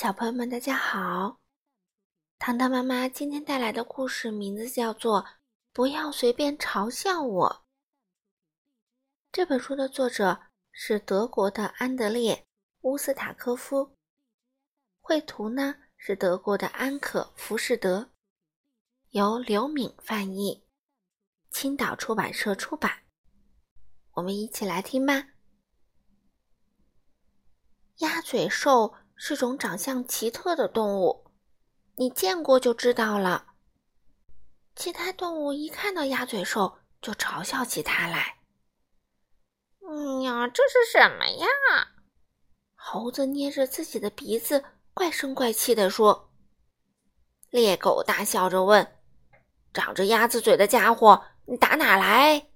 小朋友们，大家好！糖糖妈妈今天带来的故事名字叫做《不要随便嘲笑我》。这本书的作者是德国的安德烈·乌斯塔科夫，绘图呢是德国的安可·浮士德，由刘敏翻译，青岛出版社出版。我们一起来听吧。鸭嘴兽。是种长相奇特的动物，你见过就知道了。其他动物一看到鸭嘴兽，就嘲笑起它来。哎呀，这是什么呀？猴子捏着自己的鼻子，怪声怪气地说。猎狗大笑着问：“长着鸭子嘴的家伙，你打哪来？”“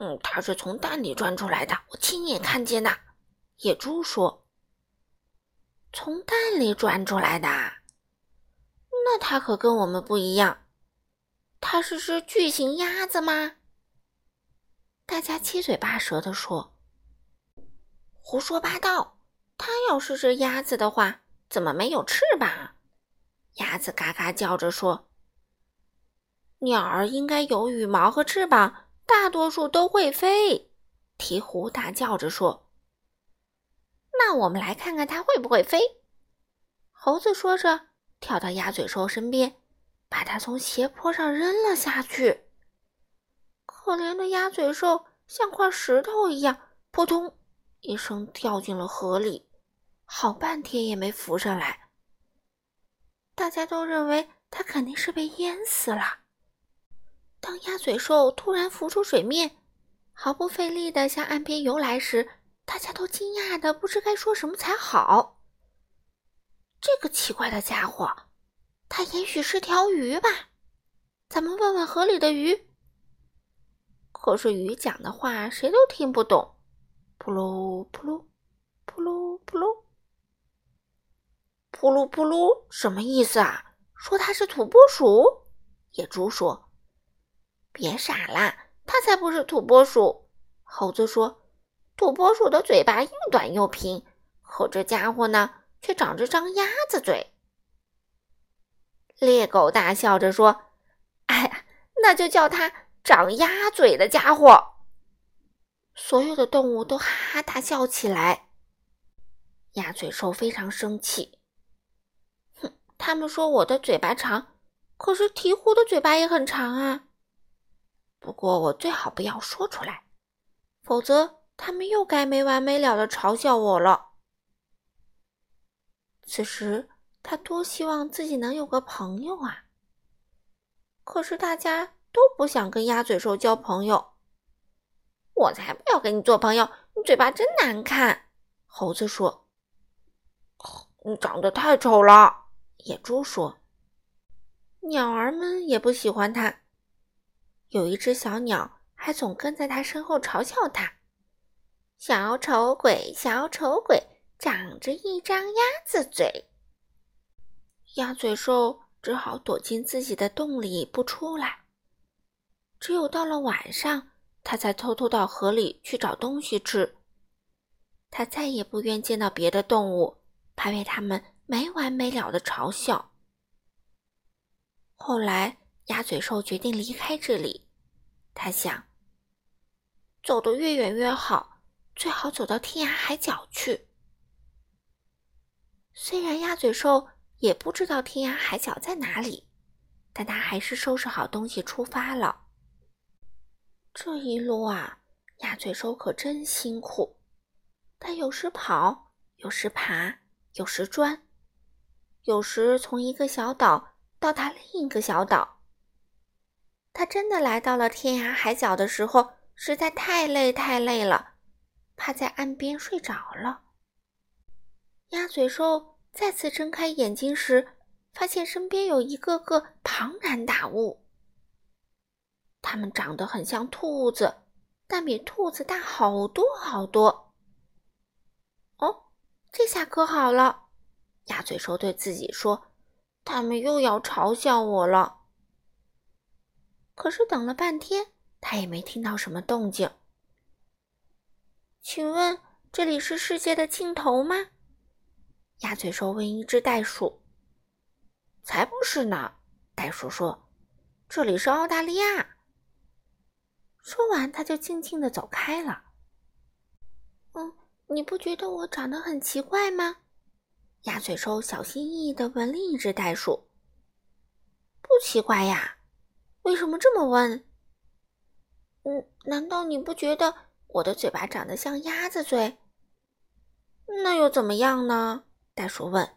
嗯，它是从蛋里钻出来的，我亲眼看见的。”野猪说。从蛋里钻出来的，那它可跟我们不一样。它是只巨型鸭子吗？大家七嘴八舌地说：“胡说八道！它要是只鸭子的话，怎么没有翅膀？”鸭子嘎嘎叫着说：“鸟儿应该有羽毛和翅膀，大多数都会飞。”鹈鹕大叫着说。那我们来看看它会不会飞。猴子说着，跳到鸭嘴兽身边，把它从斜坡上扔了下去。可怜的鸭嘴兽像块石头一样，扑通一声掉进了河里，好半天也没浮上来。大家都认为它肯定是被淹死了。当鸭嘴兽突然浮出水面，毫不费力地向岸边游来时，大家都惊讶的不知该说什么才好。这个奇怪的家伙，他也许是条鱼吧？咱们问问河里的鱼。可是鱼讲的话谁都听不懂。扑噜扑噜，扑噜扑噜，扑噜扑噜，什么意思啊？说它是土拨鼠？野猪说：“别傻了，它才不是土拨鼠。”猴子说。土拨鼠的嘴巴又短又平，可这家伙呢，却长着张鸭子嘴。猎狗大笑着说：“哎呀，那就叫它长鸭嘴的家伙。”所有的动物都哈哈大笑起来。鸭嘴兽非常生气，哼，他们说我的嘴巴长，可是鹈鹕的嘴巴也很长啊。不过我最好不要说出来，否则。他们又该没完没了的嘲笑我了。此时，他多希望自己能有个朋友啊！可是大家都不想跟鸭嘴兽交朋友。我才不要跟你做朋友！你嘴巴真难看。猴子说：“你长得太丑了。”野猪说：“鸟儿们也不喜欢它。有一只小鸟还总跟在它身后嘲笑它。”小丑鬼，小丑鬼，长着一张鸭子嘴。鸭嘴兽只好躲进自己的洞里不出来。只有到了晚上，它才偷偷到河里去找东西吃。它再也不愿见到别的动物，怕被它们没完没了的嘲笑。后来，鸭嘴兽决定离开这里。他想，走得越远越好。最好走到天涯海角去。虽然鸭嘴兽也不知道天涯海角在哪里，但他还是收拾好东西出发了。这一路啊，鸭嘴兽可真辛苦。它有时跑，有时爬，有时钻，有时从一个小岛到达另一个小岛。它真的来到了天涯海角的时候，实在太累太累了。趴在岸边睡着了。鸭嘴兽再次睁开眼睛时，发现身边有一个个庞然大物。它们长得很像兔子，但比兔子大好多好多。哦，这下可好了，鸭嘴兽对自己说：“他们又要嘲笑我了。”可是等了半天，他也没听到什么动静。请问这里是世界的尽头吗？鸭嘴兽问一只袋鼠。“才不是呢！”袋鼠说，“这里是澳大利亚。”说完，他就静静的走开了。嗯，你不觉得我长得很奇怪吗？鸭嘴兽小心翼翼的问另一只袋鼠。“不奇怪呀，为什么这么问？”“嗯，难道你不觉得我的嘴巴长得像鸭子嘴？”“那又怎么样呢？”袋鼠问。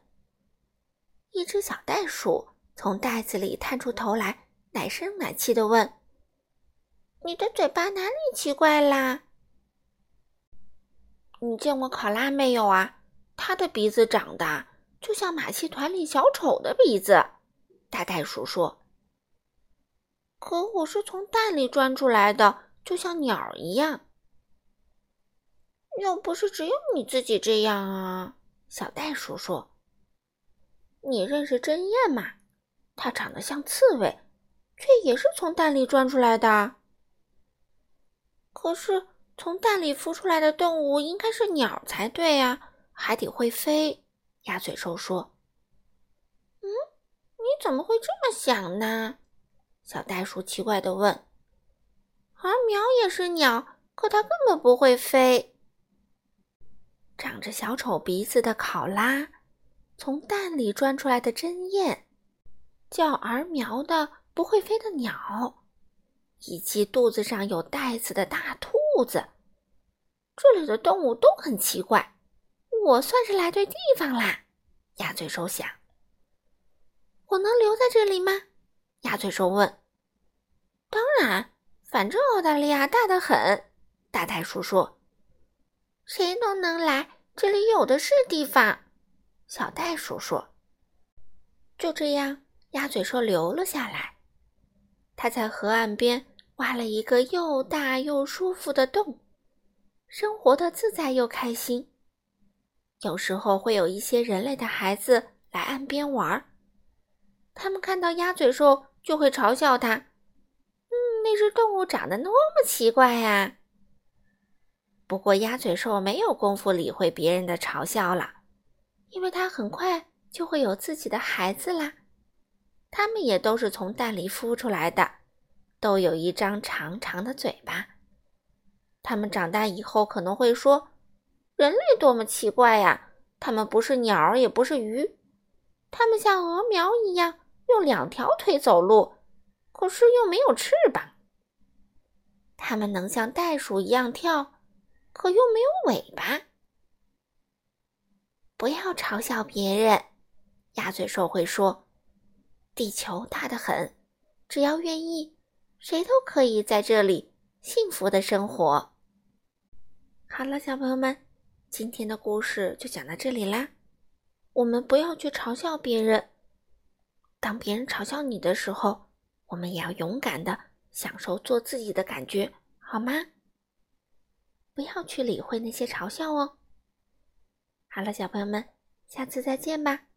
一只小袋鼠从袋子里探出头来，奶声奶气的问。你的嘴巴哪里奇怪啦？你见过考拉没有啊？它的鼻子长得就像马戏团里小丑的鼻子。大袋鼠说：“可我是从蛋里钻出来的，就像鸟一样。又不是只有你自己这样啊。”小袋鼠说：“你认识针燕吗？它长得像刺猬，却也是从蛋里钻出来的。”可是，从蛋里孵出来的动物应该是鸟才对呀，还得会飞。鸭嘴兽说：“嗯，你怎么会这么想呢？”小袋鼠奇怪地问。“而苗也是鸟，可它根本不会飞。”长着小丑鼻子的考拉，从蛋里钻出来的针燕，叫儿苗的不会飞的鸟。以及肚子上有袋子的大兔子，这里的动物都很奇怪。我算是来对地方啦。鸭嘴兽想。我能留在这里吗？鸭嘴兽问。当然，反正澳大利亚大得很。大袋鼠说。谁都能来，这里有的是地方。小袋鼠说。就这样，鸭嘴兽留了下来。它在河岸边。挖了一个又大又舒服的洞，生活的自在又开心。有时候会有一些人类的孩子来岸边玩儿，他们看到鸭嘴兽就会嘲笑它：“嗯，那只动物长得多么奇怪呀！”不过鸭嘴兽没有功夫理会别人的嘲笑了，因为它很快就会有自己的孩子啦。它们也都是从蛋里孵出来的。都有一张长长的嘴巴。它们长大以后可能会说：“人类多么奇怪呀！它们不是鸟，也不是鱼，它们像鹅苗一样用两条腿走路，可是又没有翅膀。它们能像袋鼠一样跳，可又没有尾巴。”不要嘲笑别人，鸭嘴兽会说：“地球大得很，只要愿意。”谁都可以在这里幸福的生活。好了，小朋友们，今天的故事就讲到这里啦。我们不要去嘲笑别人，当别人嘲笑你的时候，我们也要勇敢的享受做自己的感觉，好吗？不要去理会那些嘲笑哦。好了，小朋友们，下次再见吧。